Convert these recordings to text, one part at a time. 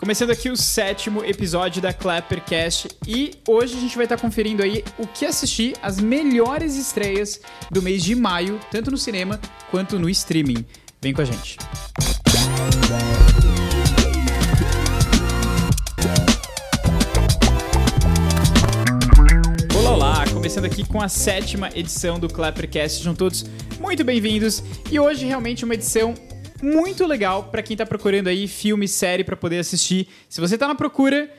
Começando aqui o sétimo episódio da Clappercast e hoje a gente vai estar conferindo aí o que assistir as melhores estreias do mês de maio, tanto no cinema quanto no streaming. Vem com a gente. Olá, olá! Começando aqui com a sétima edição do Clappercast. Sejam todos muito bem-vindos e hoje realmente uma edição muito legal para quem tá procurando aí filme, série para poder assistir. Se você tá na procura,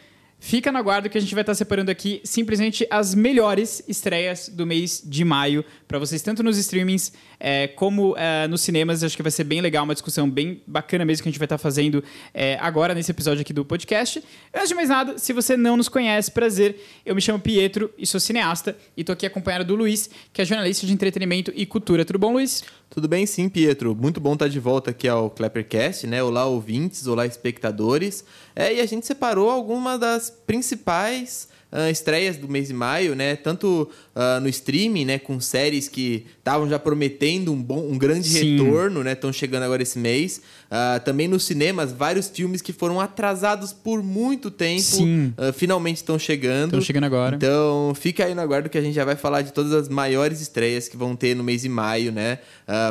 fica na guarda que a gente vai estar separando aqui simplesmente as melhores estreias do mês de maio para vocês, tanto nos streamings é, como é, nos cinemas. Acho que vai ser bem legal, uma discussão bem bacana mesmo que a gente vai estar fazendo é, agora nesse episódio aqui do podcast. Antes de mais nada, se você não nos conhece, prazer, eu me chamo Pietro e sou cineasta e estou aqui acompanhado do Luiz, que é jornalista de entretenimento e cultura. Tudo bom, Luiz? Tudo bem sim, Pietro. Muito bom estar de volta aqui ao Clappercast, né? Olá, ouvintes, olá, espectadores. É, e a gente separou algumas das principais uh, estreias do mês de maio, né? Tanto uh, no streaming, né? Com séries que estavam já prometendo um, bom, um grande Sim. retorno, né? Estão chegando agora esse mês. Uh, também nos cinemas, vários filmes que foram atrasados por muito tempo. Uh, finalmente estão chegando. Estão chegando agora. Então, fica aí no aguardo que a gente já vai falar de todas as maiores estreias que vão ter no mês de maio, né?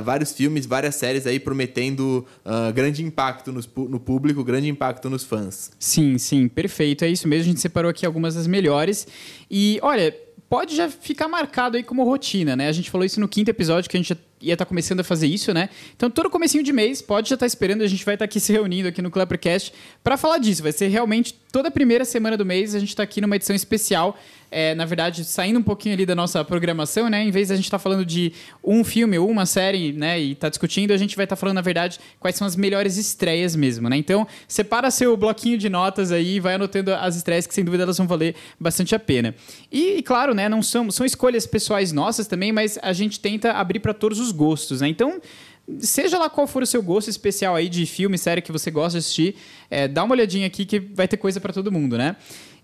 Vários filmes, várias séries aí prometendo grande impacto no público, grande impacto nos fãs. Sim, sim, perfeito. É isso mesmo. A gente separou aqui algumas das melhores. E, olha, pode já ficar marcado aí como rotina, né? A gente falou isso no quinto episódio, que a gente ia estar tá começando a fazer isso, né? Então, todo comecinho de mês, pode já estar tá esperando, a gente vai estar tá aqui se reunindo aqui no Clappercast para falar disso. Vai ser realmente toda primeira semana do mês, a gente está aqui numa edição especial é, na verdade, saindo um pouquinho ali da nossa programação, né? Em vez de a gente estar tá falando de um filme ou uma série, né? E tá discutindo, a gente vai estar tá falando, na verdade, quais são as melhores estreias mesmo, né? Então, separa seu bloquinho de notas aí e vai anotando as estreias que, sem dúvida, elas vão valer bastante a pena. E, e claro, né? Não são, são escolhas pessoais nossas também, mas a gente tenta abrir para todos os gostos, né? Então, seja lá qual for o seu gosto especial aí de filme, série que você gosta de assistir, é, dá uma olhadinha aqui que vai ter coisa para todo mundo, né?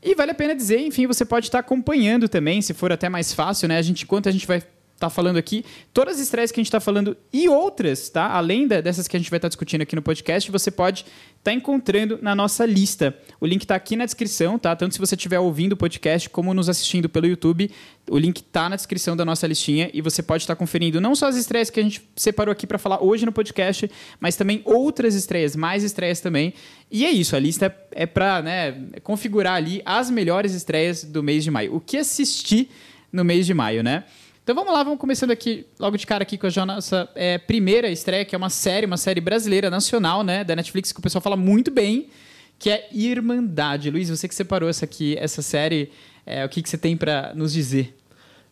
E vale a pena dizer, enfim, você pode estar acompanhando também, se for até mais fácil, né? A gente, enquanto a gente vai tá falando aqui, todas as estreias que a gente está falando e outras, tá? Além dessas que a gente vai estar tá discutindo aqui no podcast, você pode estar tá encontrando na nossa lista. O link está aqui na descrição, tá? Tanto se você estiver ouvindo o podcast como nos assistindo pelo YouTube, o link está na descrição da nossa listinha e você pode estar tá conferindo não só as estreias que a gente separou aqui para falar hoje no podcast, mas também outras estreias, mais estreias também. E é isso, a lista é, é para né, configurar ali as melhores estreias do mês de maio. O que assistir no mês de maio, né? Então vamos lá, vamos começando aqui, logo de cara aqui com a nossa é, primeira estreia, que é uma série, uma série brasileira, nacional, né, da Netflix, que o pessoal fala muito bem, que é Irmandade. Luiz, você que separou essa aqui, essa série, é, o que, que você tem para nos dizer?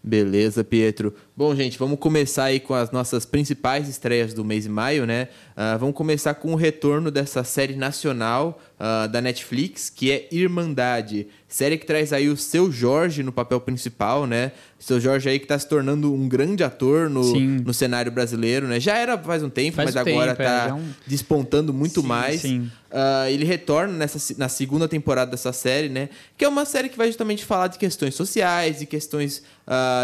Beleza, Pietro. Bom, gente, vamos começar aí com as nossas principais estreias do mês de maio, né? Uh, vamos começar com o retorno dessa série nacional uh, da Netflix, que é Irmandade. Série que traz aí o Seu Jorge no papel principal, né? Seu Jorge aí que está se tornando um grande ator no, no cenário brasileiro, né? Já era faz um tempo, faz mas um agora está é, um... despontando muito sim, mais. Sim. Uh, ele retorna nessa, na segunda temporada dessa série, né? Que é uma série que vai justamente falar de questões sociais, de questões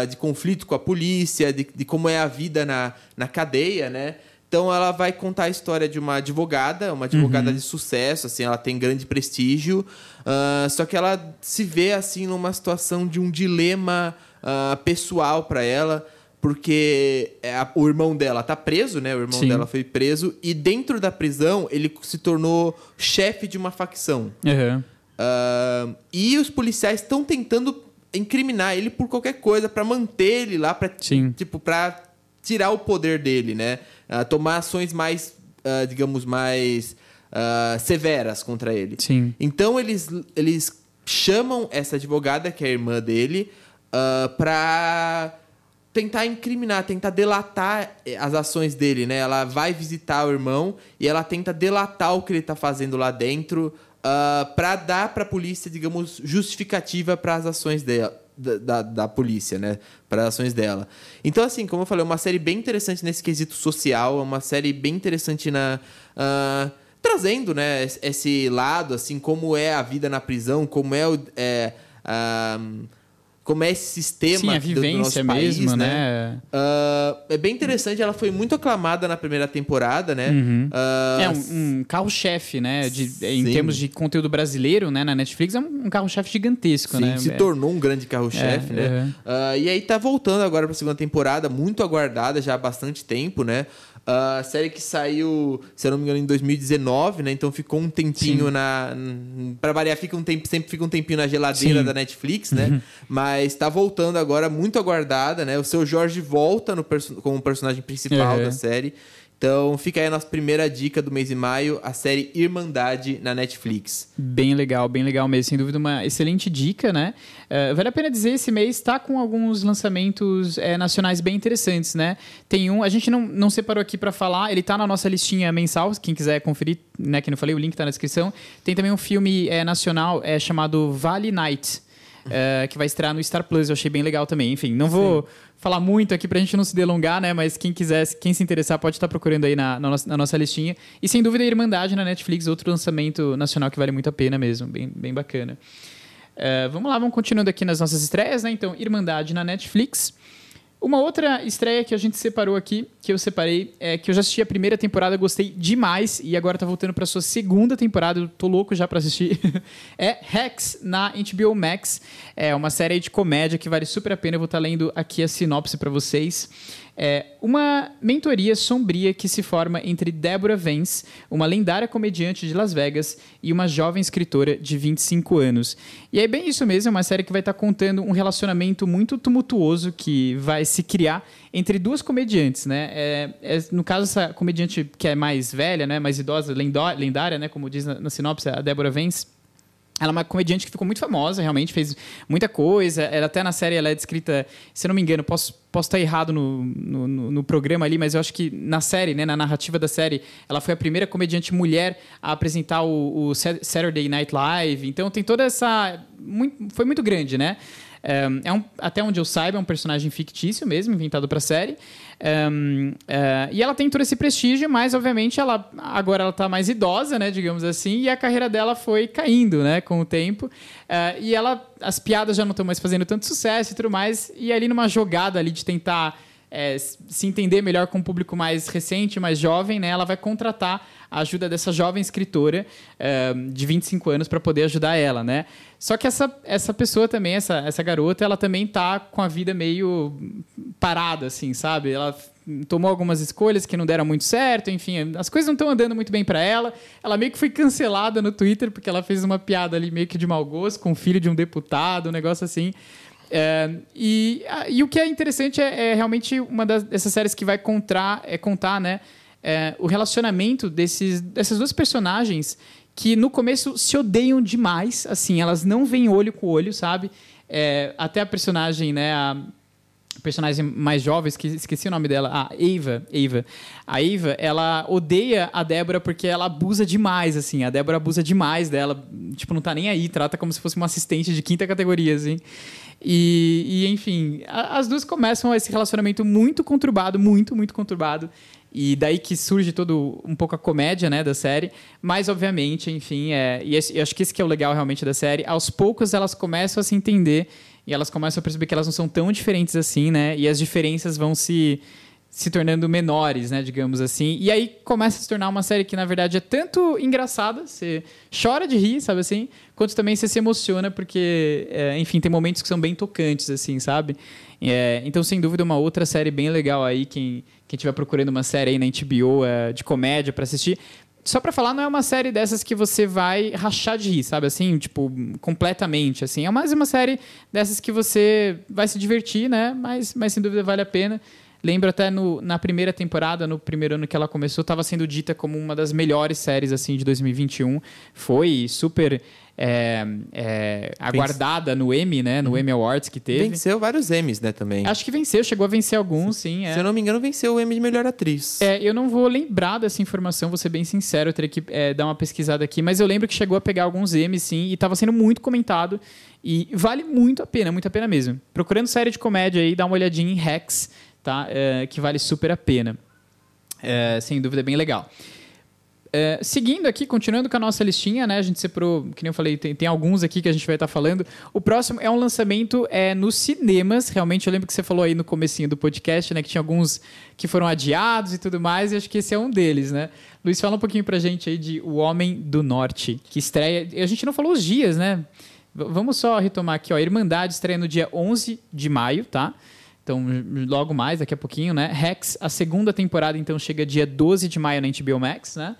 de conflito com a polícia, de, de como é a vida na, na cadeia, né? Então ela vai contar a história de uma advogada, uma advogada uhum. de sucesso, assim, ela tem grande prestígio, uh, só que ela se vê assim numa situação de um dilema uh, pessoal para ela, porque é a, o irmão dela tá preso, né? O irmão Sim. dela foi preso e dentro da prisão ele se tornou chefe de uma facção. Uhum. Uh, e os policiais estão tentando incriminar ele por qualquer coisa para manter ele lá, para tipo para tirar o poder dele, né? Uh, tomar ações mais, uh, digamos, mais uh, severas contra ele. Sim. Então eles, eles chamam essa advogada, que é a irmã dele, uh, para tentar incriminar, tentar delatar as ações dele, né? Ela vai visitar o irmão e ela tenta delatar o que ele está fazendo lá dentro uh, para dar para a polícia, digamos, justificativa para as ações dela, da, da, da, polícia, né? Para as ações dela. Então, assim, como eu falei, é uma série bem interessante nesse quesito social, é uma série bem interessante na. Uh, trazendo, né, esse lado, assim, como é a vida na prisão, como é o. É, uh, como é esse sistema Sim, a do- do vivência nosso país, mesmo, né? né? Ah, é bem interessante, ela foi muito aclamada na primeira temporada, né? Ah, É um, um carro-chefe, né? De, em Sim. termos de conteúdo brasileiro, né? Na Netflix, é um, carro-chefe gigantesco, Sim, né? se É- tornou um grande carro-chefe, É, né? uhum. Ah, e aí tá voltando agora pra segunda temporada, muito aguardada já há bastante tempo, né? A série que saiu, se eu não me engano, em 2019, né? Então ficou um tempinho na. n- Pra variar, fica um tempo, sempre fica um tempinho na geladeira Sim. Uhum. da Netflix, né? Mas tá voltando agora, muito aguardada, né? O seu Jorge volta no como personagem principal Uhum. da série. Então fica aí a nossa primeira dica do mês de maio, a série Irmandade na Netflix. Bem legal, bem legal mesmo. Sem dúvida, uma excelente dica, né? Eh, vale a pena dizer, esse mês está com alguns lançamentos eh, nacionais bem interessantes, né? Tem um, a gente não, não separou aqui para falar, ele tá na nossa listinha mensal, quem quiser conferir, né? Que não falei, o link tá na descrição. Tem também um filme eh, nacional eh, chamado Vale Night. Eh, que vai estrear no Star Plus, eu achei bem legal também. Enfim, não vou falar muito aqui pra gente não se delongar, né? Mas quem quiser, quem se interessar, pode estar procurando aí na, na nossa, na nossa listinha. E sem dúvida, Irmandade na Netflix, outro lançamento nacional que vale muito a pena mesmo, bem, bem bacana. Eh, vamos lá, vamos continuando aqui nas nossas estreias, né? Então, Irmandade na Netflix. Uma outra estreia que a gente separou aqui, que eu separei, é que eu já assisti a primeira temporada, gostei demais, e agora tá voltando pra sua segunda temporada, eu tô louco já pra assistir. é Rex na HBO Max. É uma série de comédia que vale super a pena. Eu vou estar lendo aqui a sinopse pra vocês. É uma mentoria sombria que se forma entre Deborah Vance, uma lendária comediante de Las Vegas, e uma jovem escritora de 25 anos. E é bem isso mesmo, é uma série que vai estar contando um relacionamento muito tumultuoso que vai se criar entre duas comediantes, né? É, é, no caso, essa comediante que é mais velha, né, mais idosa, lendária, né, como diz na, na sinopse, a Deborah Vance, ela é uma comediante que ficou muito famosa, realmente fez muita coisa. Ela até na série ela é descrita, se eu não me engano, posso, posso estar errado no, no, no- programa ali, mas eu acho que na série, né, na narrativa da série, ela foi a primeira comediante mulher a apresentar o, o Sa- Saturday Night Live. Então tem toda essa. muito- foi muito grande, né? É, é um, até onde eu saiba, é um personagem fictício mesmo, inventado para a série. Um, é, e ela tem todo esse prestígio, mas obviamente ela agora ela tá mais idosa, né, digamos assim, e a carreira dela foi caindo, né, com o tempo. É, e ela, as piadas já não estão mais fazendo tanto sucesso e tudo mais. E ali numa jogada ali de tentar é, se entender melhor com um público mais recente, mais jovem, né, ela vai contratar a ajuda dessa jovem escritora é, de 25 anos para poder ajudar ela, né? Só que essa, essa pessoa também, essa, essa garota, ela também tá com a vida meio parada, assim, sabe? Ela tomou algumas escolhas que não deram muito certo, enfim, as coisas não estão andando muito bem para ela. Ela meio que foi cancelada no Twitter porque ela fez uma piada ali meio que de mau gosto com o filho de um deputado, um negócio assim. É, e, e o que é interessante é, é realmente uma das- dessas séries que vai contar, é contar, né, é, o relacionamento desses, dessas duas personagens que no começo se odeiam demais, assim, elas não veem olho com olho, sabe? É, até a personagem, né, a personagem mais jovem, esqueci, esqueci o nome dela, a Ava, Ava. A Ava, ela odeia a Débora porque ela abusa demais, assim. A Débora abusa demais dela, tipo, não tá nem aí, trata como se fosse uma assistente de quinta categoria, assim. E, e, enfim, a- as duas começam esse relacionamento muito conturbado, muito, muito conturbado. E daí que surge todo um pouco a comédia, né, da série. Mas, obviamente, enfim, é, e esse- eu acho que esse que é o legal realmente da série. Aos poucos elas começam a se entender e elas começam a perceber que elas não são tão diferentes assim, né? E as diferenças vão se se tornando menores, né, digamos assim. E aí começa a se tornar uma série que na verdade é tanto engraçada, você chora de rir, sabe assim, quanto também você se emociona porque, é, enfim, tem momentos que são bem tocantes, assim, sabe? É, então, sem dúvida, uma outra série bem legal aí, quem quem estiver procurando uma série aí na HBO é, de comédia para assistir. Só pra falar, não é uma série dessas que você vai rachar de rir, sabe? Assim, tipo, completamente, assim. É mais uma série dessas que você vai se divertir, né? Mas, mas sem dúvida vale a pena. Lembro até no, na primeira temporada, no primeiro ano que ela começou, estava sendo dita como uma das melhores séries assim de 2021. Foi super é, é, aguardada no Emmy, né? No Emmy Awards que teve. Venceu vários Emmys, né, também. Acho que venceu, chegou a vencer alguns, sim. é. Se eu não me engano, venceu o Emmy de melhor atriz. É, eu não vou lembrar dessa informação, vou ser bem sincero, eu teria que é, dar uma pesquisada aqui, mas eu lembro que chegou a pegar alguns M's, sim, e estava sendo muito comentado. E vale muito a pena, muito a pena mesmo. Procurando série de comédia aí, dá uma olhadinha em Rex, tá? É, que vale super a pena. É, sem dúvida, é bem legal. É, seguindo aqui, continuando com a nossa listinha, né? A gente separou, que nem eu falei, tem, tem alguns aqui que a gente vai estar falando. O próximo é um lançamento é, nos cinemas. Realmente, eu lembro que você falou aí no comecinho do podcast, né? Que tinha alguns que foram adiados e tudo mais, e acho que esse é um deles, né? Luiz, fala um pouquinho pra gente aí de O Homem do Norte, que estreia... A gente não falou os dias, né? V vamos só retomar aqui, ó. Irmandade estreia no dia 11 de maio, tá? Então, logo mais, daqui a pouquinho, né? Rex, a segunda temporada, então, chega dia 12 de maio na HBO Max, né?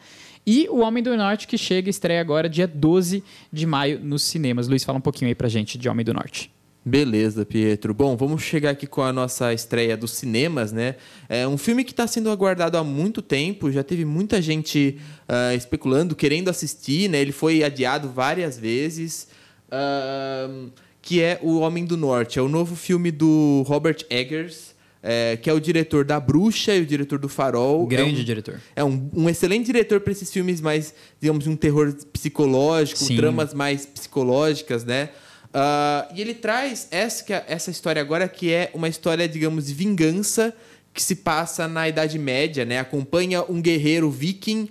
E O Homem do Norte, que chega e estreia agora dia 12 de maio nos cinemas. Luiz, fala um pouquinho aí pra gente de Homem do Norte. Beleza, Pietro. Bom, vamos chegar aqui com a nossa estreia dos cinemas, né? É um filme que está sendo aguardado há muito tempo, já teve muita gente uh, especulando, querendo assistir, né? Ele foi adiado várias vezes. Uh, que é O Homem do Norte. É o novo filme do Robert Eggers, é, que é o diretor da Bruxa e o diretor do Farol. Grande é um, diretor. É um, um excelente diretor para esses filmes mais, digamos, um terror psicológico, Sim. dramas mais psicológicas, né? Uh, e ele traz essa, essa história agora que é uma história, digamos, de vingança que se passa na Idade Média, né? Acompanha um guerreiro viking uh,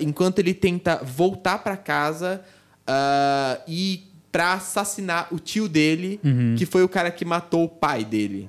enquanto ele tenta voltar para casa uh, e para assassinar o tio dele, Uhum. que foi o cara que matou o pai dele.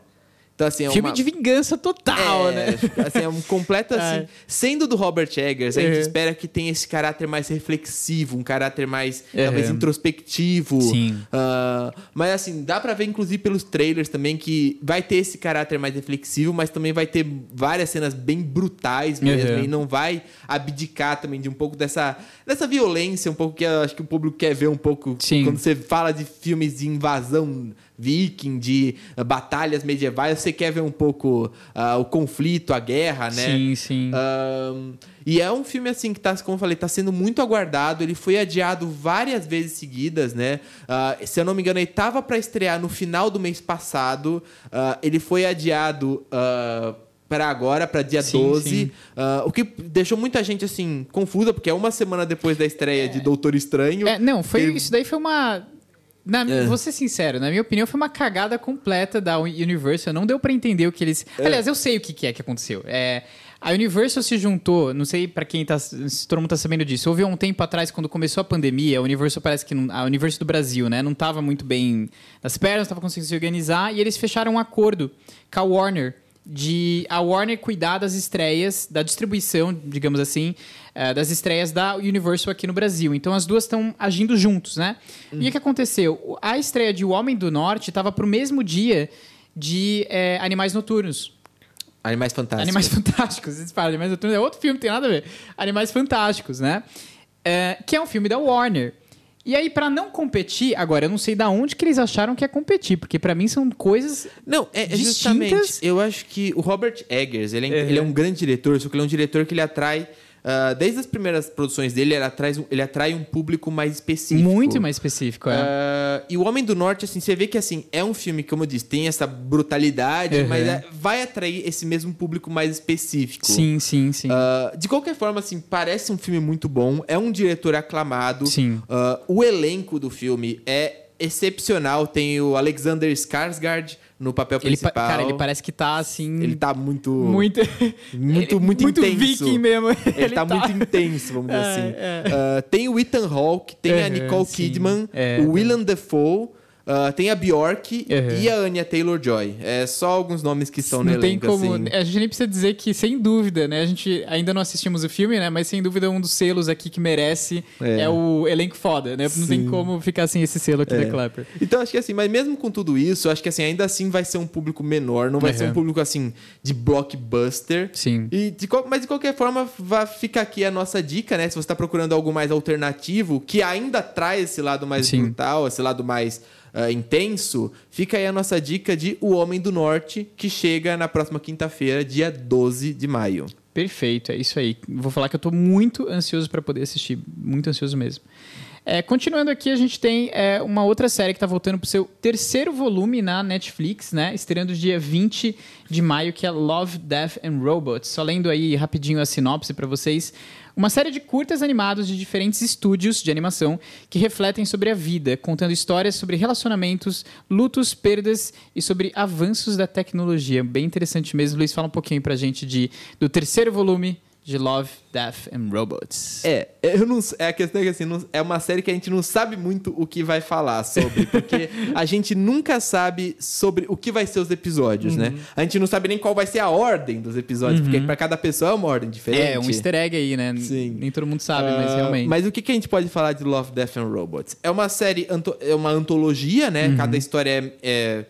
Então, assim, é Filme uma... de vingança total, É, né? Assim, é um completo assim. É. Sendo do Robert Eggers, a gente Uhum. espera que tenha esse caráter mais reflexivo, um caráter mais Uhum. talvez introspectivo. Sim. Ah, mas assim, dá pra ver, inclusive, pelos trailers também, que vai ter esse caráter mais reflexivo, mas também vai ter várias cenas bem brutais mesmo. Uhum. E não vai abdicar também de um pouco dessa, dessa violência, um pouco que eu acho que o público quer ver um pouco Sim. quando você fala de filmes de invasão viking, de ah, batalhas medievais, você quer ver um pouco ah, o conflito, a guerra, né? Sim, sim. Ahn, e é um filme assim que tá, como eu falei, tá sendo muito aguardado. Ele foi adiado várias vezes seguidas, né? Ah, se eu não me engano, ele tava para estrear no final do mês passado. Ah, ele foi adiado para agora, para dia Sim, 12. sim. Ah, o que deixou muita gente assim confusa, porque é uma semana depois da estreia de Doutor Estranho. É, não, foi, Ele- isso daí foi uma. Na, É. Vou ser sincero, na minha opinião, foi uma cagada completa da Universal. Não deu pra entender o que eles. É. Aliás, eu sei o que, que é que aconteceu. É, a Universal se juntou, não sei pra quem tá. Se todo mundo tá sabendo disso. Houve um tempo atrás, quando começou a pandemia, a Universal parece que. não- A Universal do Brasil, né? Não tava muito bem nas pernas, não tava conseguindo se organizar. E eles fecharam um acordo com a Warner de a Warner cuidar das estreias, da distribuição, digamos assim, eh, das estreias da Universal aqui no Brasil. Então as duas estão agindo juntos, né? E o que aconteceu? O- A estreia de O Homem do Norte estava pro mesmo dia de eh, Animais Noturnos. Animais Fantásticos. Animais Fantásticos. Vocês falam, Animais Noturnos é outro filme, tem nada a ver. Animais Fantásticos, né? É, que é um filme da Warner. E aí, pra não competir, agora eu não sei da onde que eles acharam que é competir, porque pra mim são coisas Não, é, é distintas. justamente. Eu acho que o Robert Eggers, ele é, Uhum. ele é um grande diretor, só que ele é um diretor que ele atrai. Ah, desde as primeiras produções dele, ele atrai, um- ele atrai um público mais específico. muito mais específico, é. Ah, e o Homem do Norte, assim, você vê que assim, é um filme, como eu disse, tem essa brutalidade, Uhum. mas é- vai atrair esse mesmo público mais específico. Sim, sim, sim. Ah, de qualquer forma, assim, parece um filme muito bom. É um diretor aclamado. Sim. O elenco do filme é excepcional. Tem o Alexander Skarsgård no papel ele, pa- principal. cara, ele parece que tá assim. Ele tá muito... muito. muito, ele- muito muito intenso. viking mesmo. Ele, tá, muito intenso, vamos dizer É, assim. é. Ah, tem o Ethan Hawke, tem a Uhum, Nicole sim. Kidman, É. o Willem Dafoe, ah, tem a Bjork Uhum. e a Anya Taylor-Joy. É só alguns nomes que estão no não elenco, como. assim. A gente nem precisa dizer que, sem dúvida, né? A gente ainda não assistimos o filme, né? Mas sem dúvida um dos selos aqui que merece é, É. o elenco foda, né? Não tem Sim. como ficar sem esse selo aqui É. da Clapper. Então, acho que assim, mas mesmo com tudo isso, acho que assim, ainda assim vai ser um público menor, não vai Uhum. ser um público assim de blockbuster. Sim. E de, qual- mas de qualquer forma, vai ficar aqui a nossa dica, né? Se você está procurando algo mais alternativo, que ainda traz esse lado mais Sim. brutal, esse lado mais ah, intenso, fica aí a nossa dica de O Homem do Norte, que chega na próxima quinta-feira, dia 12 de maio. Perfeito, é isso aí. Vou falar que eu tô muito ansioso para poder assistir, muito ansioso mesmo. É, continuando aqui, a gente tem é, uma outra série que está voltando para o seu terceiro volume na Netflix, né? Estreando dia 20 de maio, que é Love, Death and Robots. Só lendo aí rapidinho a sinopse para vocês. Uma série de curtas animados de diferentes estúdios de animação que refletem sobre a vida, contando histórias sobre relacionamentos, lutos, perdas e sobre avanços da tecnologia. Bem interessante mesmo. Luiz, fala um pouquinho pra gente de, do terceiro volume de Love, Death and Robots. É, eu não, é a questão é que assim, não- é uma série que a gente não sabe muito o que vai falar sobre, porque a gente nunca sabe sobre o que vai ser os episódios, né? A gente não sabe nem qual vai ser a ordem dos episódios, porque pra cada pessoa é uma ordem diferente. É, um easter egg aí, né? Sim. Nem todo mundo sabe, mas Ah, realmente. Mas o que, que a gente pode falar de Love, Death and Robots? É uma série, anto- é uma antologia, né? Uhum. Cada história é, é-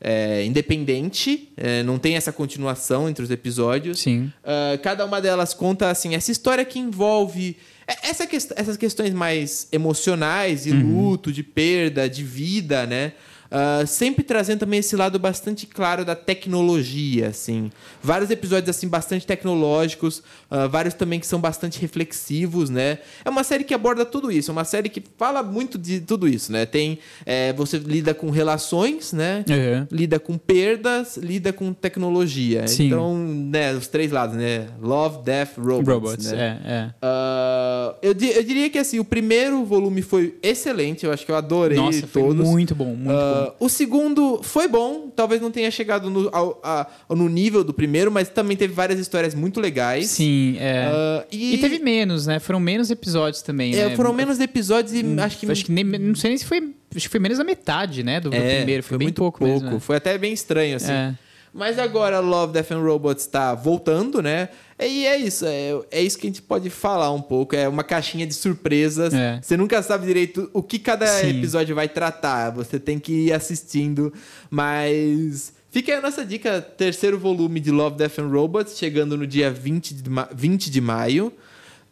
é independente, é, não tem essa continuação entre os episódios. Sim. Ah, cada uma delas conta assim essa história que envolve é- essa quest- essas questões mais emocionais Uhum. de luto, de perda, de vida, né? Ah, sempre trazendo também esse lado bastante claro da tecnologia, assim. Vários episódios assim bastante tecnológicos, ah, vários também que são bastante reflexivos, né? É uma série que aborda tudo isso, é uma série que fala muito de tudo isso, né? Tem é, você lida com relações, né? Uhum. lida com perdas, lida com tecnologia. Sim. Então, né, os três lados, né? Love, Death, Robots. Robots, né? é, é. Ah, eu, eu diria que assim, o primeiro volume foi excelente, eu acho que eu adorei Nossa, foi todos. muito bom, muito Ah, O segundo foi bom, talvez não tenha chegado no, ao- a- no nível do primeiro, mas também teve várias histórias muito legais. Sim, é. Ah, e... teve menos, né? Foram menos episódios também, é, né? foram menos episódios e acho que Acho que nem, não sei nem se foi. Acho que foi menos da metade, né? Do, do É, primeiro. Foi, bem muito pouco, mesmo. né? Foi até bem estranho, assim. É. Mas agora Love, Death and Robots tá voltando, né? E é isso, é, é isso que a gente pode falar um pouco. É uma caixinha de surpresas. É. Você nunca sabe direito o que cada Sim. episódio vai tratar. Você tem que ir assistindo. Mas fica aí a nossa dica: terceiro volume de Love, Death and Robots, chegando no dia 20 de, ma 20 de maio.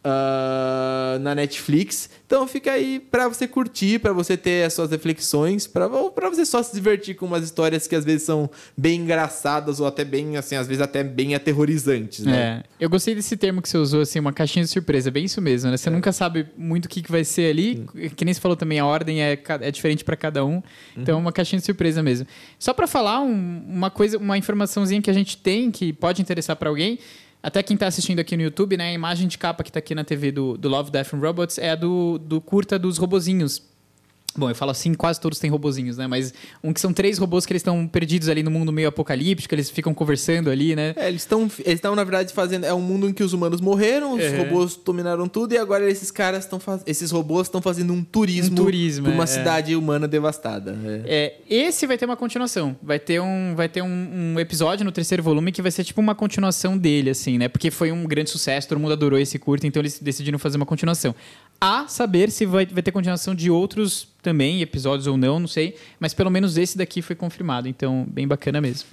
Ah, na Netflix. Então fica aí pra você curtir, pra você ter as suas reflexões, pra você só se divertir com umas histórias que às vezes são bem engraçadas ou até bem, assim, às vezes até bem aterrorizantes, né? É. Eu gostei desse termo que você usou, assim, uma caixinha de surpresa. É bem isso mesmo, né? Você nunca sabe muito o que, que vai ser ali. Que nem você falou também, a ordem é, é diferente pra cada um. Então é uma caixinha de surpresa mesmo. Só pra falar um- uma coisa, uma informaçãozinha que a gente tem que pode interessar pra alguém. Até quem tá assistindo aqui no YouTube, né? A imagem de capa que tá aqui na TV do, do Love, Death and Robots é a do, do curta dos robozinhos. Bom, eu falo assim, quase todos têm robozinhos, né? Mas um que são três robôs que eles estão perdidos ali no mundo meio apocalíptico, eles ficam conversando ali, né? É, eles estão, eles estão na verdade fazendo, é um mundo em que os humanos morreram, os Uhum. robôs dominaram tudo e agora esses caras estão faz, esses robôs estão fazendo um turismo, Um turismo, uma é, cidade humana devastada. é. É, esse vai ter uma continuação. Vai ter, um, vai ter um, um episódio no terceiro volume que vai ser tipo uma continuação dele, assim, né? Porque foi um grande sucesso, todo mundo adorou esse curto, então eles decidiram fazer uma continuação. A saber se vai, vai ter continuação de outros também, episódios ou não, não sei. Mas pelo menos esse daqui foi confirmado, então bem bacana mesmo.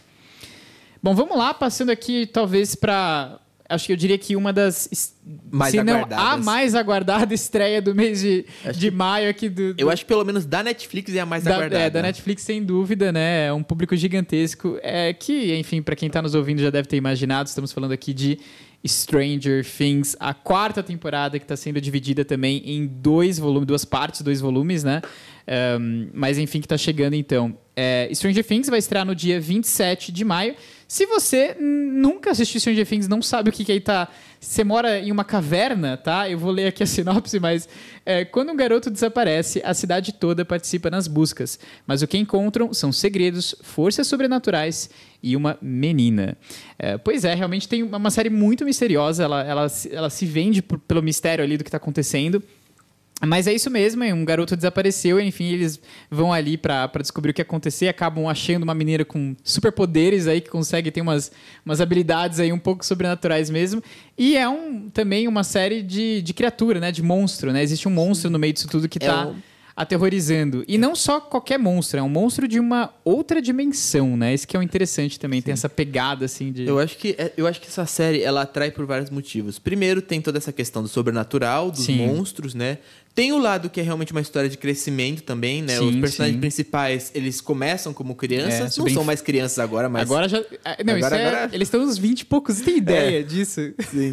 Bom, vamos lá, passando aqui talvez para Acho que eu diria que uma das. Mais se não a mais aguardada estreia do mês de, de maio aqui do, Eu acho que pelo menos da Netflix é a mais da, aguardada. é, da Netflix, sem dúvida, né? É um público gigantesco. É que, enfim, para quem tá nos ouvindo já deve ter imaginado, estamos falando aqui de Stranger Things, a quarta temporada que está sendo dividida também em dois volumes, duas partes, dois volumes, né? Um, mas enfim, que tá chegando então. É, Stranger Things vai estrear no dia 27 de maio. Se você nunca assistiu Stranger Things, não sabe o que, que aí tá. Você mora em uma caverna, tá? Eu vou ler aqui a sinopse, mas é, quando um garoto desaparece, a cidade toda participa nas buscas. Mas o que encontram são segredos, forças sobrenaturais e uma menina. É, pois é, realmente tem uma, série muito misteriosa. Ela, ela, se- ela se vende por- pelo mistério ali do que está acontecendo. Mas é isso mesmo, é, um garoto desapareceu, enfim, eles vão ali pra pra descobrir o que aconteceu, acabam achando uma menina com superpoderes aí que consegue ter umas, umas habilidades aí um pouco sobrenaturais mesmo. E é um, também uma série de, de criatura, né, de monstro, né? Existe um monstro no meio disso tudo que É tá um- aterrorizando. E não só qualquer monstro, é um monstro de uma outra dimensão, né? Isso que é o interessante também, tem essa pegada assim de Eu acho que é- eu acho que essa série ela atrai por vários motivos. Primeiro tem toda essa questão do sobrenatural, dos Sim. monstros, né? Tem o lado que é realmente uma história de crescimento também, né? Os Sim, personagens sim. principais, eles começam como crianças, É, não são mais crianças agora, mas Agora já. ah, Não, Agora- isso é- agora- Eles estão nos 20 e poucos. Você tem ideia disso? Sim.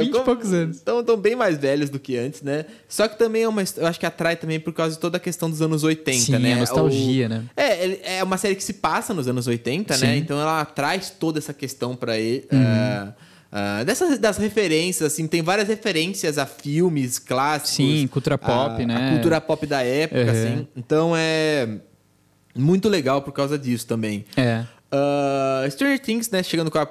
20 e poucos anos. Estão tão bem mais velhos do que antes, né? Só que também é uma. Eu acho que atrai também por causa de toda a questão dos anos 80, Sim, né? a nostalgia, O- né? É, é uma série que se passa nos anos 80, né? Sim. Então ela traz toda essa questão pra ele. Uhum. ah, ah, dessas das referências, assim, tem várias referências a filmes clássicos. Sim, cultura pop, a- né? A cultura pop da época, Uhum. assim. Então é muito legal por causa disso também. É. Uh, Stranger Things, né, chegando com a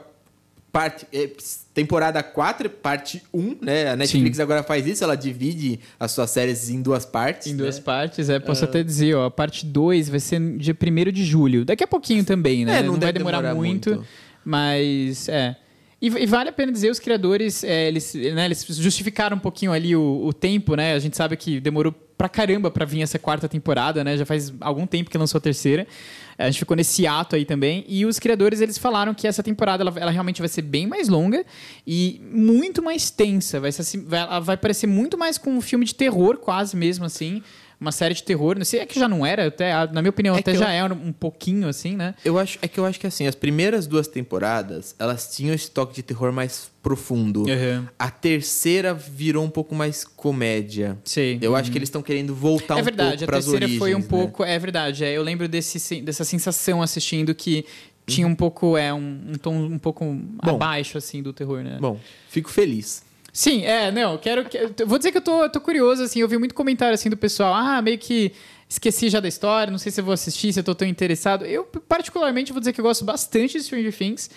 parte, é, temporada 4, parte 1, né? A Netflix Sim. agora faz isso, ela divide as suas séries em duas partes. Em né? duas partes, é. Posso uh... até dizer, ó, a parte 2 vai ser dia 1 de julho. Daqui a pouquinho também, né? É, não, não vai demorar, demorar muito, muito, mas é. E, e, vale a pena dizer, os criadores, é, eles, né, eles justificaram um pouquinho ali o, o, tempo, né? A gente sabe que demorou pra caramba pra vir essa quarta temporada, né? Já faz algum tempo que lançou a terceira. A gente ficou nesse ato aí também. E os criadores, eles falaram que essa temporada, ela, ela realmente vai ser bem mais longa e muito mais tensa. Vai, ser, vai, vai parecer muito mais com um filme de terror, quase mesmo, assim uma série de terror. Não sei, é que já não era, até, na minha opinião, é até já eu, é um pouquinho assim, né? Eu acho, é que eu acho que assim, as primeiras duas temporadas, elas tinham esse toque de terror mais profundo. Uhum. A terceira virou um pouco mais comédia. Sim. Eu acho que eles estão querendo voltar é um verdade, pouco para as origens. A terceira foi um né? pouco, é verdade. É, eu lembro desse, dessa sensação assistindo que tinha um pouco, é, um, um tom um pouco Bom, abaixo, assim, do terror, né? Bom, fico feliz. Sim, é, não, quero. vou dizer que eu tô, tô curioso, assim, eu vi muito comentário assim do pessoal, ah, meio que esqueci já da história, não sei se eu vou assistir, se eu tô tão interessado. Eu, particularmente, vou dizer que eu gosto bastante de Stranger Things.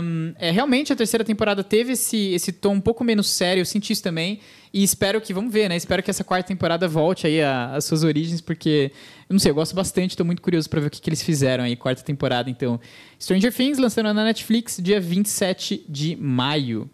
Um, é, realmente, a terceira temporada teve esse, esse tom um pouco menos sério, eu senti isso também. E espero que, vamos ver, né? Espero que essa quarta temporada volte aí às suas origens, porque, eu não sei, eu gosto bastante, tô muito curioso para ver o que, que eles fizeram aí, quarta temporada. Então, Stranger Things lançando na Netflix, dia 27 de maio.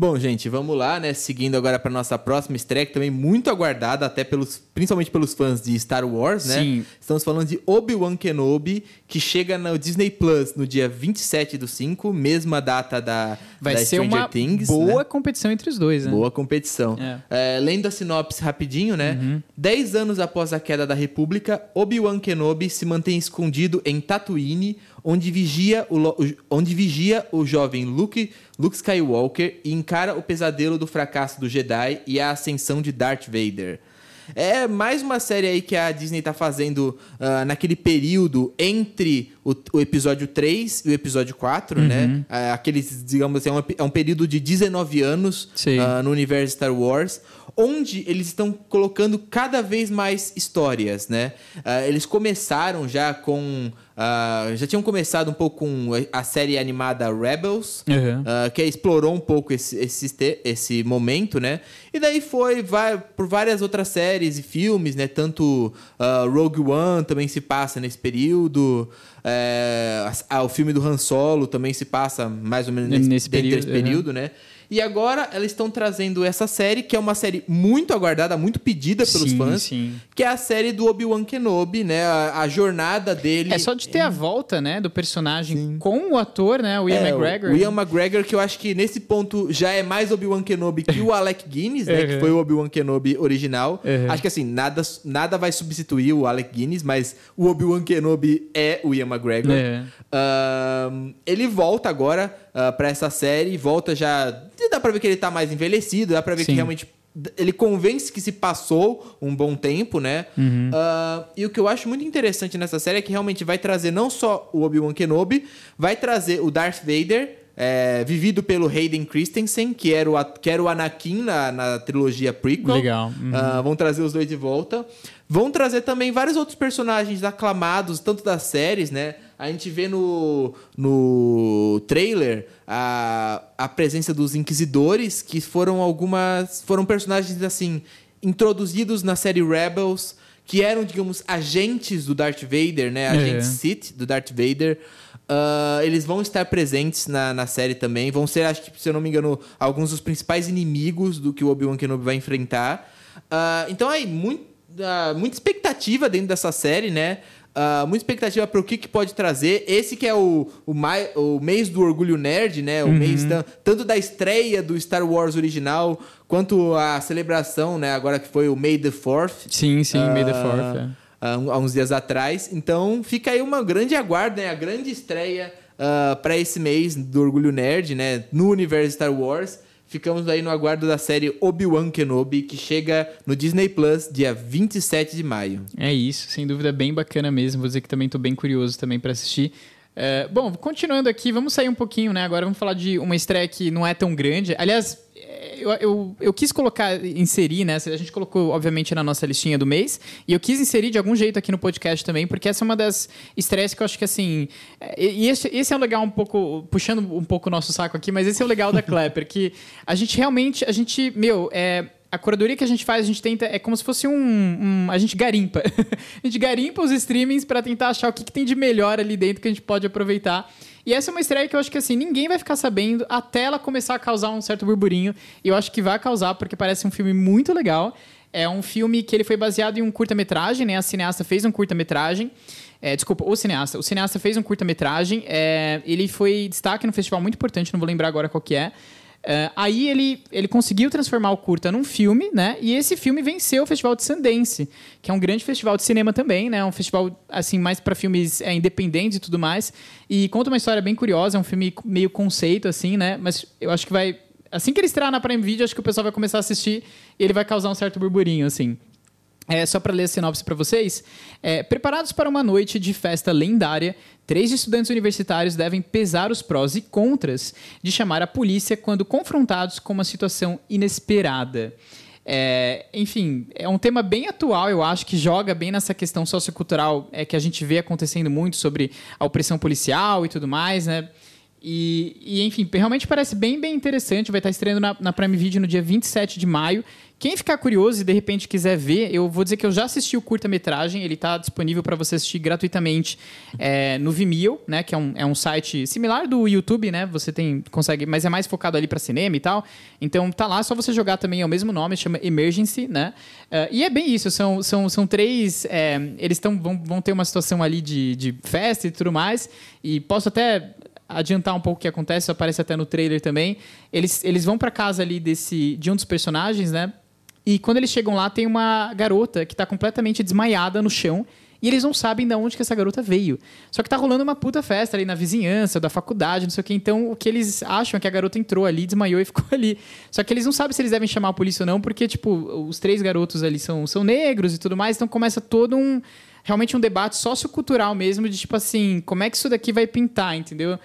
Bom, gente, vamos lá, né? Seguindo agora para nossa próxima estreia, que também muito aguardada, até pelos, principalmente pelos fãs de Star Wars, né? Sim. Estamos falando de Obi-Wan Kenobi, que chega no Disney Plus no dia 27 do 5, mesma data da, Vai da ser Stranger uma Things. Boa né? competição entre os dois, né? Boa competição. É. É, lendo a sinopse rapidinho, né? Uhum. Dez anos após a queda da República, Obi-Wan Kenobi se mantém escondido em Tatooine, onde vigia o, onde vigia o jovem Luke, Luke Skywalker e encara o pesadelo do fracasso do Jedi e a ascensão de Darth Vader. É mais uma série aí que a Disney tá fazendo uh, naquele período entre o, o, episódio 3 e o episódio 4, né? uhum. né? Uh, aqueles, digamos assim, é um, é um, período de 19 anos uh, no universo Star Wars, onde eles estão colocando cada vez mais histórias, né? eles começaram já com Uh, já tinham começado um pouco com a série animada Rebels, uhum. uh, que explorou um pouco esse, esse, esse momento, né? E daí foi vai, por várias outras séries e filmes, né? Tanto uh, Rogue One também se passa nesse período. É, a, o filme do Han Solo também se passa mais ou menos nesse, nesse período, período uhum. né? E agora elas estão trazendo essa série, que é uma série muito aguardada, muito pedida pelos sim, fãs, sim. que é a série do Obi-Wan Kenobi, né? A, a, jornada dele. É só de ter a volta, né, do personagem sim. com o ator, né? O Ian é, McGregor. O Ian McGregor, que eu acho que nesse ponto já é mais Obi-Wan Kenobi que o Alec Guinness, né? Uhum. Que foi o Obi-Wan Kenobi original. Uhum. Acho que assim, nada, nada vai substituir o Alec Guinness, mas o Obi-Wan Kenobi é o Ian McGregor. Uhum. Uh, ele volta agora uh, ah, para essa série, volta já. Dá pra ver que ele tá mais envelhecido, dá pra ver Sim. que realmente ele convence que se passou um bom tempo, né? Uhum. Uh, e o que eu acho muito interessante nessa série é que realmente vai trazer não só o Obi-Wan Kenobi, vai trazer o Darth Vader, é, vivido pelo Hayden Christensen, que era o, que era o Anakin na, na trilogia prequel. Legal. Uhum. Uh, vão trazer os dois de volta. Vão trazer também vários outros personagens aclamados, tanto das séries, né? A gente vê no, no trailer a, a presença dos Inquisidores, que foram algumas. foram personagens assim introduzidos na série Rebels, que eram, digamos, agentes do Darth Vader, né? Agentes é. Sith do Darth Vader. Uh, eles vão estar presentes na, na série também. Vão ser, acho que, se eu não me engano, alguns dos principais inimigos do que o Obi-Wan Kenobi vai enfrentar. Uh, então, aí, muito, uh, muita expectativa dentro dessa série, né? Uh, muita expectativa para o que, que pode trazer. Esse que é o, o, mai, o mês do orgulho nerd, né? O uhum. mês da, tanto da estreia do Star Wars original, quanto a celebração, né? Agora que foi o May the Fourth. Sim, sim, uh, May the Fourth. É. Uh, há uns dias atrás. Então fica aí uma grande aguarda, né? A grande estreia uh, para esse mês do Orgulho Nerd, né? No universo Star Wars. Ficamos aí no aguardo da série Obi-Wan Kenobi, que chega no Disney Plus dia 27 de maio. É isso, sem dúvida bem bacana mesmo. Vou dizer que também estou bem curioso também para assistir. É, bom, continuando aqui, vamos sair um pouquinho, né? Agora vamos falar de uma estreia que não é tão grande. Aliás, eu, eu, eu quis colocar, inserir, né? A gente colocou, obviamente, na nossa listinha do mês, e eu quis inserir de algum jeito aqui no podcast também, porque essa é uma das estresses que eu acho que, assim. é, E esse, esse é o legal um pouco, puxando um pouco o nosso saco aqui, mas esse é o legal da Clapper, que a gente realmente, a gente, meu, é a curadoria que a gente faz, a gente tenta. É como se fosse um. um- a gente garimpa. a gente garimpa os streamings para tentar achar o que, que tem de melhor ali dentro que a gente pode aproveitar. E essa é uma estreia que eu acho que assim, ninguém vai ficar sabendo até ela começar a causar um certo burburinho. E eu acho que vai causar, porque parece um filme muito legal. É um filme que ele foi baseado em um curta-metragem, né? A cineasta fez um curta-metragem. É, desculpa, o cineasta. O cineasta fez um curta-metragem. é, ele foi destaque num festival muito importante, não vou lembrar agora qual que é. É, aí ele, ele conseguiu transformar o curta num filme, né? E esse filme venceu o Festival de Sundance, que é um grande festival de cinema também, né? Um festival assim mais para filmes é, independentes e tudo mais. E conta uma história bem curiosa, é um filme meio conceito assim, né? Mas eu acho que vai assim que ele estrear na Prime Video, acho que o pessoal vai começar a assistir e ele vai causar um certo burburinho assim. É, só para ler a sinopse para vocês. É, preparados para uma noite de festa lendária, três estudantes universitários devem pesar os prós e contras de chamar a polícia quando confrontados com uma situação inesperada. É, enfim, é um tema bem atual, eu acho, que joga bem nessa questão sociocultural é, que a gente vê acontecendo muito sobre a opressão policial e tudo mais, né? E, e, enfim, realmente parece bem, bem interessante. Vai estar estreando na, na Prime Video no dia 27 de maio. Quem ficar curioso e de repente quiser ver, eu vou dizer que eu já assisti o curta-metragem. Ele está disponível para você assistir gratuitamente é, no Vimeo, né? Que é um, é um site similar do YouTube, né? Você tem consegue, mas é mais focado ali para cinema e tal. Então tá lá, só você jogar também é o mesmo nome, chama Emergency, né? É, e é bem isso. São, são, são três. é, eles tão, vão, vão ter uma situação ali de, de festa e tudo mais. E posso até adiantar um pouco o que acontece, aparece até no trailer também. Eles, eles vão para casa ali desse de um dos personagens, né? E quando eles chegam lá, tem uma garota que tá completamente desmaiada no chão. E eles não sabem de onde que essa garota veio. Só que tá rolando uma puta festa ali na vizinhança, da faculdade, não sei o que. Então, o que eles acham é que a garota entrou ali, desmaiou e ficou ali. Só que eles não sabem se eles devem chamar a polícia ou não, porque, tipo, os três garotos ali são, são negros e tudo mais. Então, começa todo um... Realmente um debate sociocultural mesmo, de tipo assim, como é que isso daqui vai pintar, entendeu?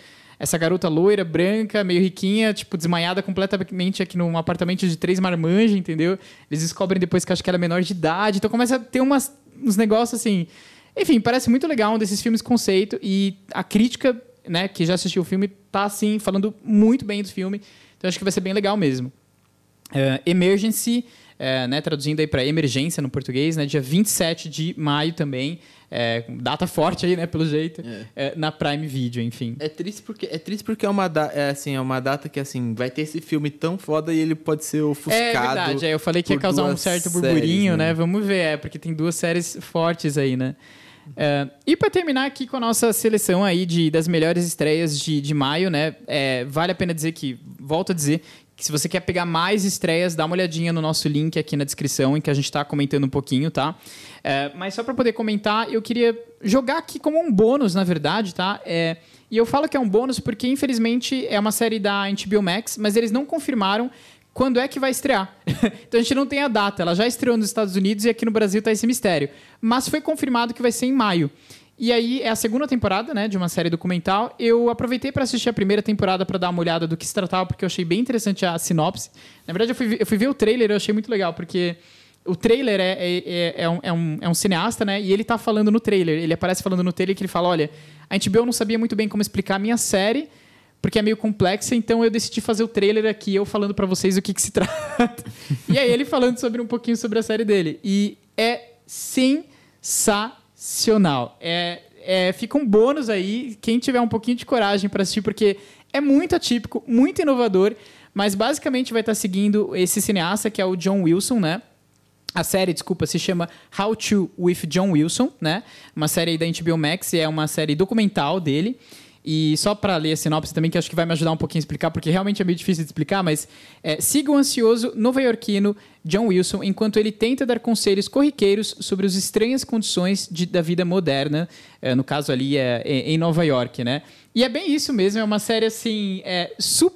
Essa garota loira, branca, meio riquinha, tipo, desmaiada completamente aqui num apartamento de três marmanjas, entendeu? Eles descobrem depois que acho que ela é menor de idade. Então começa a ter umas, uns negócios assim. Enfim, parece muito legal um desses filmes conceito. E a crítica, né, que já assistiu o filme, tá assim, falando muito bem do filme. Então acho que vai ser bem legal mesmo. Uh, Emergency, uh, né, traduzindo aí para emergência no português, né, dia 27 de maio também. É, data forte aí, né, pelo jeito, É. é, na Prime Video, enfim. É triste porque é triste porque é uma é assim, é uma data que assim, vai ter esse filme tão foda e ele pode ser ofuscado. É verdade, é, eu falei que ia causar um certo séries, burburinho, né? né? Vamos ver, é, porque tem duas séries fortes aí, né? É, e para terminar aqui com a nossa seleção aí de, das melhores estreias de, de maio, né? É, vale a pena dizer que, volto a dizer, se você quer pegar mais estreias, dá uma olhadinha no nosso link aqui na descrição, em que a gente está comentando um pouquinho, tá? É, mas só para poder comentar, eu queria jogar aqui como um bônus, na verdade, tá? É, e eu falo que é um bônus porque, infelizmente, é uma série da HBO Max, mas eles não confirmaram quando é que vai estrear. então a gente não tem a data. Ela já estreou nos Estados Unidos e aqui no Brasil está esse mistério. Mas foi confirmado que vai ser em maio. E aí é a segunda temporada, né, de uma série documental. Eu aproveitei para assistir a primeira temporada para dar uma olhada do que se tratava, porque eu achei bem interessante a sinopse. Na verdade, eu fui, eu fui ver o trailer e eu achei muito legal, porque o trailer é, é, é, é um, é, um, é um cineasta, né? E ele tá falando no trailer. Ele aparece falando no trailer que ele fala: olha, a HBO não sabia muito bem como explicar a minminha série, porque é meio complexa, então eu decidi fazer o trailer aqui, eu falando para vocês o que, que se trata. e aí ele falando sobre um pouquinho sobre a série dele. E é sensacional. É, é, fica um bônus aí, quem tiver um pouquinho de coragem para assistir, porque é muito atípico, muito inovador, mas basicamente vai estar seguindo esse cineasta, que é o John Wilson, né? A série, desculpa, se chama How to with John Wilson, né? Uma série da HBO Max, e é uma série documental dele. E só para ler a sinopse também, que acho que vai me ajudar um pouquinho a explicar, porque realmente é meio difícil de explicar, mas é, siga o ansioso nova-iorquino John Wilson enquanto ele tenta dar conselhos corriqueiros sobre as estranhas condições de- da vida moderna, é, no caso ali é, é, em Nova York, né? E é bem isso mesmo, é uma série assim, é,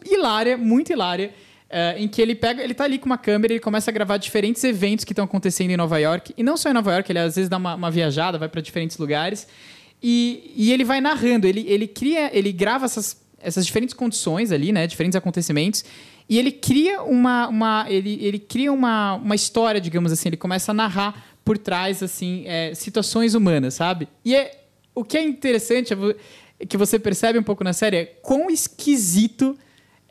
hilária, muito hilária, é, em que ele pega, ele tá ali com uma câmera, ele começa a gravar diferentes eventos que estão acontecendo em Nova York, e não só em Nova York, ele às vezes dá uma, uma viajada, vai para diferentes lugares, e, e ele vai narrando, ele, ele cria, ele grava essas, essas diferentes condições ali, né, diferentes acontecimentos, E ele cria uma, uma ele, ele cria uma, uma história, digamos assim, ele começa a narrar por trás assim é, situações humanas, sabe? E é o que é interessante é que você percebe um pouco na série é quão esquisito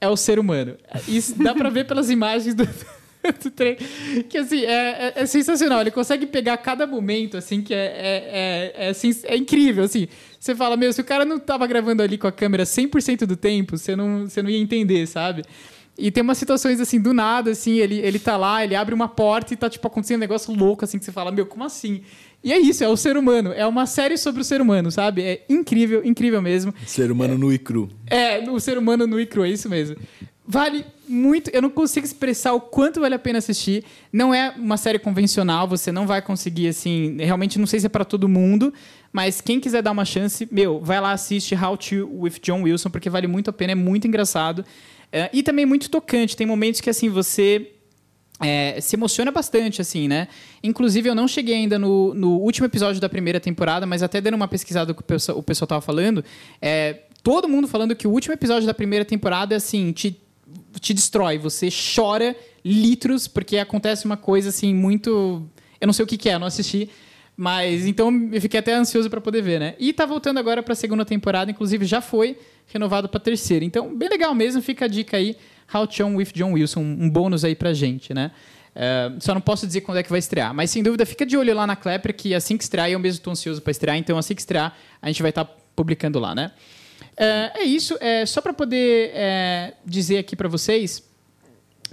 é o ser humano. Isso dá para ver pelas imagens do, do trem. Que assim, é, é, é, sensacional. Ele consegue pegar cada momento, assim, que é, é, é, é, assim, é incrível, assim. Você fala, meu, se o cara não tava gravando ali com a câmera 100% do tempo, você não, você não ia entender, sabe? E tem umas situações assim, do nada, assim, ele, ele tá lá, ele abre uma porta e tá, tipo, acontecendo um negócio louco, assim, que você fala, meu, como assim? E é isso, é o ser humano. É uma série sobre o ser humano, sabe? É incrível, incrível mesmo. Ser humano é, nu e cru. É, o ser humano nu e cru, é isso mesmo. Vale muito. Eu não consigo expressar o quanto vale a pena assistir. Não é uma série convencional, você não vai conseguir, assim. Realmente não sei se é para todo mundo, mas quem quiser dar uma chance, meu, vai lá assiste How to with John Wilson, porque vale muito a pena, é muito engraçado. É, e também muito tocante. Tem momentos que, assim, você. É, se emociona bastante, assim, né? Inclusive, eu não cheguei ainda no, no, último episódio da primeira temporada, mas até dando uma pesquisada que o pessoal, o pessoal tava falando, é, todo mundo falando que o último episódio da primeira temporada, assim, te te destrói. Você chora litros, porque acontece uma coisa assim muito. Eu não sei o que, que é, não assisti. Mas então eu fiquei até ansioso para poder ver, né? E tá voltando agora para a segunda temporada, inclusive já foi renovado para terceira. Então, bem legal mesmo, fica a dica aí. How to with John Wilson, um bônus aí pra gente, né? Uh, só não posso dizer quando é que vai estrear. Mas sem dúvida, fica de olho lá na Klepper, que assim que estrear, eu mesmo estou ansioso para estrear, então assim que estrear, a gente vai estar tá publicando lá, né? É, é isso. É, só para poder é, dizer aqui para vocês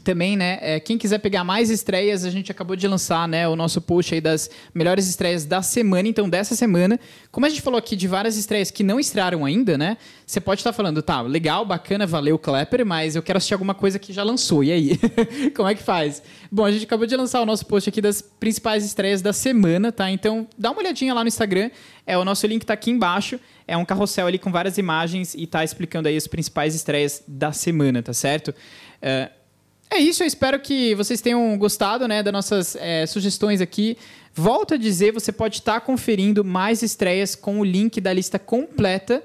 também, né? É, quem quiser pegar mais estreias, a gente acabou de lançar, né, o nosso post aí das melhores estreias da semana, então dessa semana. Como a gente falou aqui de várias estreias que não estrearam ainda, né? Você pode estar falando, tá, legal, bacana, valeu, Clapper, mas eu quero assistir alguma coisa que já lançou. E aí? Como é que faz? Bom, a gente acabou de lançar o nosso post aqui das principais estreias da semana, tá? Então, dá uma olhadinha lá no Instagram. É, o nosso link tá aqui embaixo. É um carrossel ali com várias imagens e tá explicando aí as principais estreias da semana, tá certo? É, é isso, eu espero que vocês tenham gostado né, das nossas é, sugestões aqui. Volto a dizer, você pode estar conferindo mais estreias com o link da lista completa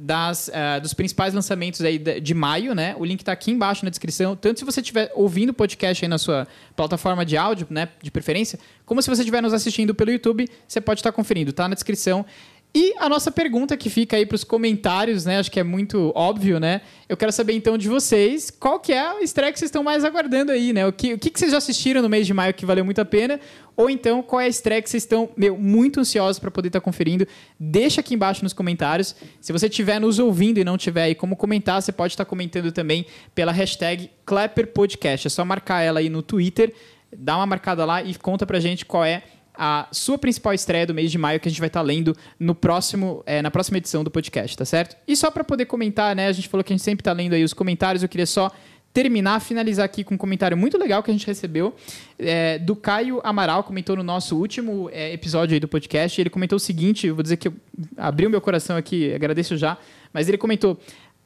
das, uh, dos principais lançamentos aí de maio, né? O link está aqui embaixo na descrição. Tanto se você estiver ouvindo o podcast aí na sua plataforma de áudio, né, de preferência, como se você estiver nos assistindo pelo YouTube, você pode estar conferindo, tá na descrição. E a nossa pergunta que fica aí para os comentários, né? Acho que é muito óbvio, né? Eu quero saber então de vocês qual que é a estreia que vocês estão mais aguardando aí, né? O que, o que, vocês já assistiram no mês de maio que valeu muito a pena? Ou então qual é a estreia que vocês estão, meu, muito ansiosos para poder estar tá conferindo? Deixa aqui embaixo nos comentários. Se você estiver nos ouvindo e não tiver aí como comentar, você pode estar tá comentando também pela hashtag ClapperPodcast. É só marcar ela aí no Twitter, dá uma marcada lá e conta pra gente qual é a sua principal estreia do mês de maio que a gente vai estar tá lendo no próximo, é, na próxima edição do podcast, tá certo? E só para poder comentar, né? A gente falou que a gente sempre está lendo aí os comentários, eu queria só terminar, finalizar aqui com um comentário muito legal que a gente recebeu é, do Caio Amaral, comentou no nosso último é, episódio aí do podcast. Ele comentou o seguinte: vou dizer que abriu meu coração aqui, agradeço já, mas ele comentou.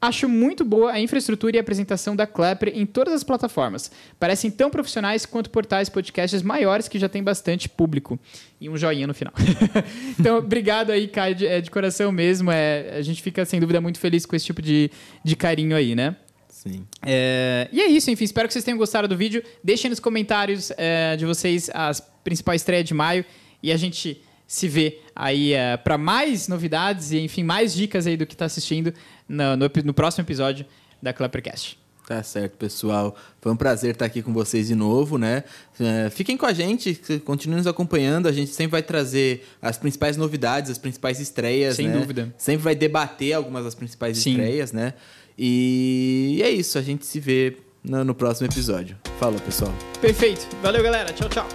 Acho muito boa a infraestrutura e a apresentação da Clapper em todas as plataformas. Parecem tão profissionais quanto portais podcasts maiores que já tem bastante público. E um joinha no final. então, obrigado aí, Caio, de, é, de, coração mesmo. É, a gente fica, sem dúvida, muito feliz com esse tipo de, de carinho aí, né? Sim. É, e é isso, enfim. Espero que vocês tenham gostado do vídeo. Deixem nos comentários é, de vocês as principais estreias de maio. E a gente se vê aí é, para mais novidades e, enfim, mais dicas aí do que está assistindo no, no, no, próximo episódio da Clappercast. Tá certo, pessoal. Foi um prazer estar aqui com vocês de novo, né? É, fiquem com a gente, continuem nos acompanhando. A gente sempre vai trazer as principais novidades, as principais estreias, Sem né? dúvida. Sempre vai debater algumas das principais Sim. estreias, né? E é isso, a gente se vê no, no próximo episódio. Falou, pessoal. Perfeito. Valeu, galera. Tchau, tchau.